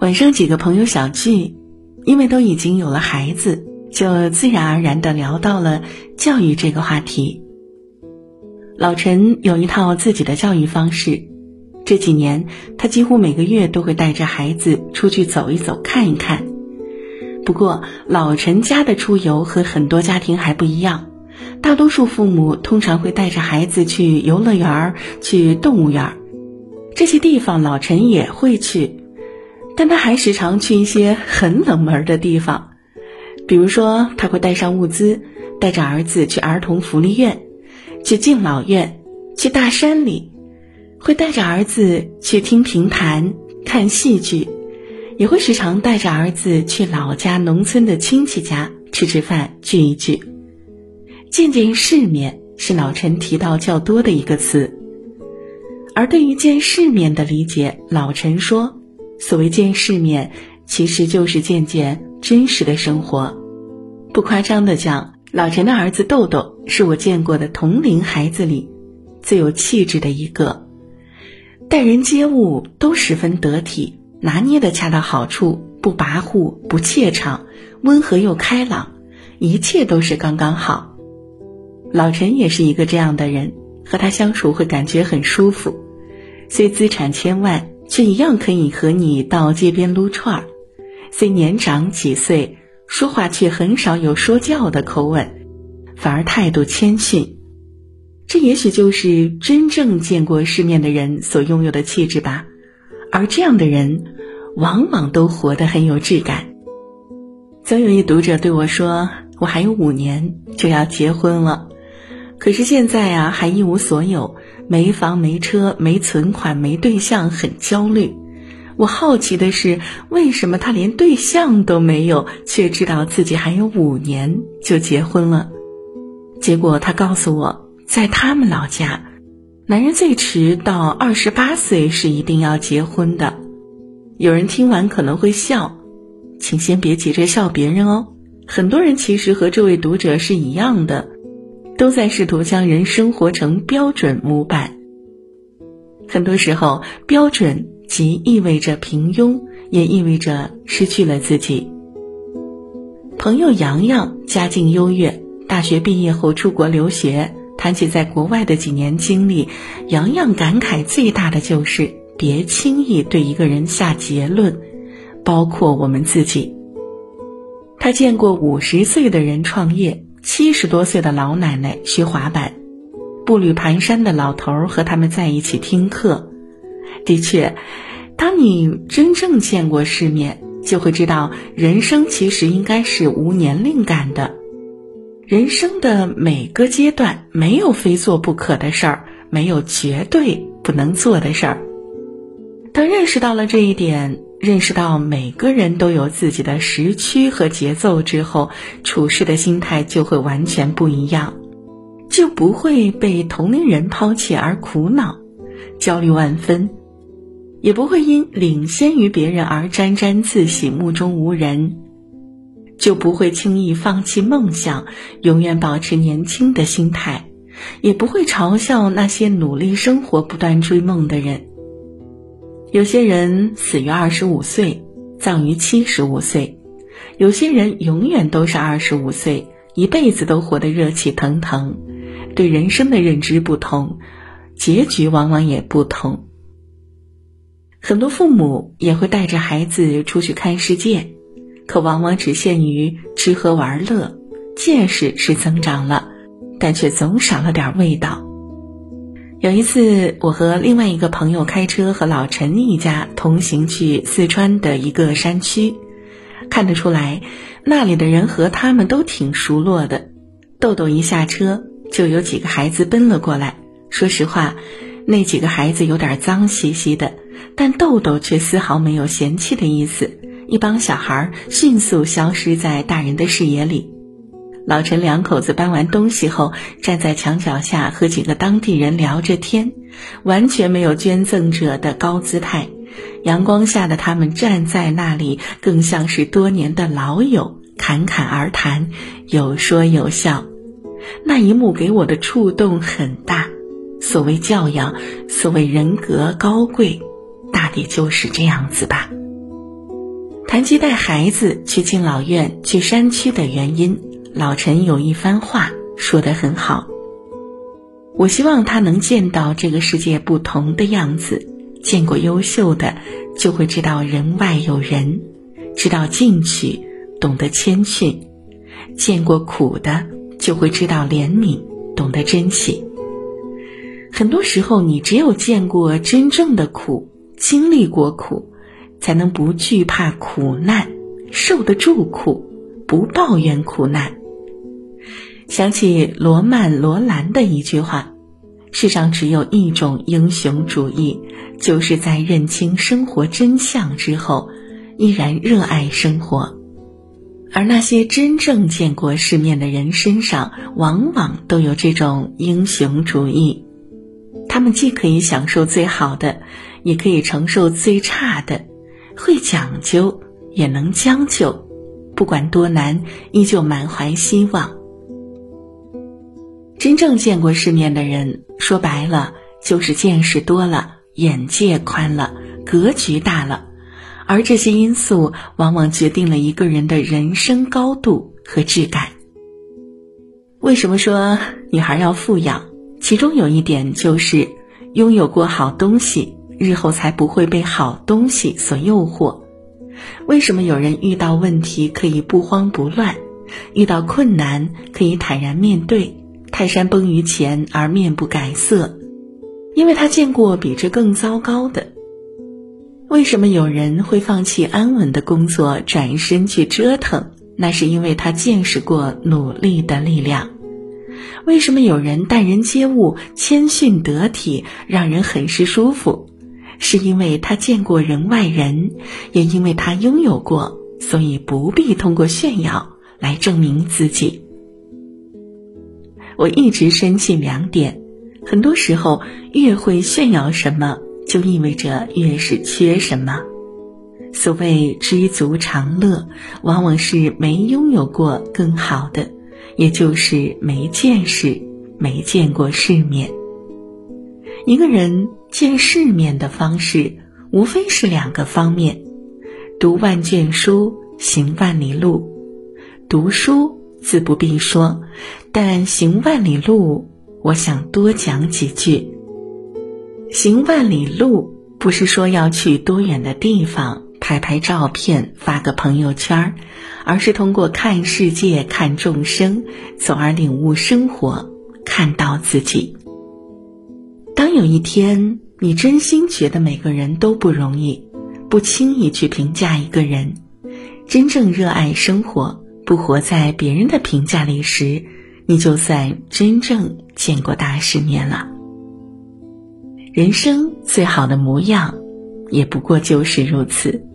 晚上几个朋友小聚，因为都已经有了孩子，就自然而然的聊到了教育这个话题。老陈有一套自己的教育方式，这几年他几乎每个月都会带着孩子出去走一走、看一看。不过，老陈家的出游和很多家庭还不一样，大多数父母通常会带着孩子去游乐园、去动物园，这些地方老陈也会去。但他还时常去一些很冷门的地方，比如说他会带上物资，带着儿子去儿童福利院，去敬老院，去大山里，会带着儿子去听评弹、看戏剧，也会时常带着儿子去老家农村的亲戚家吃吃饭、聚一聚。见见世面是老陈提到较多的一个词，而对于见世面的理解，老陈说。所谓见世面，其实就是见见真实的生活。不夸张的讲，老陈的儿子豆豆是我见过的同龄孩子里最有气质的一个，待人接物都十分得体，拿捏的恰到好处，不跋扈，不怯场，温和又开朗，一切都是刚刚好。老陈也是一个这样的人，和他相处会感觉很舒服，虽资产千万。却一样可以和你到街边撸串儿，虽年长几岁，说话却很少有说教的口吻，反而态度谦逊。这也许就是真正见过世面的人所拥有的气质吧。而这样的人，往往都活得很有质感。曾有一读者对我说：“我还有五年就要结婚了，可是现在啊，还一无所有。”没房没车没存款没对象很焦虑，我好奇的是为什么他连对象都没有，却知道自己还有五年就结婚了。结果他告诉我，在他们老家，男人最迟到二十八岁是一定要结婚的。有人听完可能会笑，请先别急着笑别人哦。很多人其实和这位读者是一样的。都在试图将人生活成标准模板。很多时候，标准既意味着平庸，也意味着失去了自己。朋友洋洋家境优越，大学毕业后出国留学。谈起在国外的几年经历，洋洋感慨最大的就是别轻易对一个人下结论，包括我们自己。他见过五十岁的人创业。七十多岁的老奶奶学滑板，步履蹒跚的老头和他们在一起听课。的确，当你真正见过世面，就会知道人生其实应该是无年龄感的。人生的每个阶段，没有非做不可的事儿，没有绝对不能做的事儿。当认识到了这一点。认识到每个人都有自己的时区和节奏之后，处事的心态就会完全不一样，就不会被同龄人抛弃而苦恼、焦虑万分，也不会因领先于别人而沾沾自喜、目中无人，就不会轻易放弃梦想，永远保持年轻的心态，也不会嘲笑那些努力生活、不断追梦的人。有些人死于二十五岁，葬于七十五岁；有些人永远都是二十五岁，一辈子都活得热气腾腾。对人生的认知不同，结局往往也不同。很多父母也会带着孩子出去看世界，可往往只限于吃喝玩乐，见识是增长了，但却总少了点味道。有一次，我和另外一个朋友开车和老陈一家同行去四川的一个山区，看得出来，那里的人和他们都挺熟络的。豆豆一下车，就有几个孩子奔了过来。说实话，那几个孩子有点脏兮兮的，但豆豆却丝毫没有嫌弃的意思。一帮小孩迅速消失在大人的视野里。老陈两口子搬完东西后，站在墙角下和几个当地人聊着天，完全没有捐赠者的高姿态。阳光下的他们站在那里，更像是多年的老友，侃侃而谈，有说有笑。那一幕给我的触动很大。所谓教养，所谓人格高贵，大抵就是这样子吧。谈及带孩子去敬老院、去山区的原因，老陈有一番话说得很好。我希望他能见到这个世界不同的样子，见过优秀的，就会知道人外有人，知道进取，懂得谦逊；见过苦的，就会知道怜悯，懂得珍惜。很多时候，你只有见过真正的苦，经历过苦。才能不惧怕苦难，受得住苦，不抱怨苦难。想起罗曼·罗兰的一句话：“世上只有一种英雄主义，就是在认清生活真相之后，依然热爱生活。”而那些真正见过世面的人身上，往往都有这种英雄主义。他们既可以享受最好的，也可以承受最差的。会讲究，也能将就，不管多难，依旧满怀希望。真正见过世面的人，说白了就是见识多了，眼界宽了，格局大了，而这些因素往往决定了一个人的人生高度和质感。为什么说女孩要富养？其中有一点就是拥有过好东西。日后才不会被好东西所诱惑。为什么有人遇到问题可以不慌不乱，遇到困难可以坦然面对，泰山崩于前而面不改色？因为他见过比这更糟糕的。为什么有人会放弃安稳的工作，转身去折腾？那是因为他见识过努力的力量。为什么有人待人接物谦逊得体，让人很是舒服？是因为他见过人外人，也因为他拥有过，所以不必通过炫耀来证明自己。我一直深信两点：很多时候，越会炫耀什么，就意味着越是缺什么。所谓知足常乐，往往是没拥有过更好的，也就是没见识、没见过世面。一个人。见世面的方式，无非是两个方面：读万卷书，行万里路。读书自不必说，但行万里路，我想多讲几句。行万里路，不是说要去多远的地方拍拍照片发个朋友圈而是通过看世界、看众生，从而领悟生活，看到自己。当有一天你真心觉得每个人都不容易，不轻易去评价一个人，真正热爱生活，不活在别人的评价里时，你就算真正见过大世面了。人生最好的模样，也不过就是如此。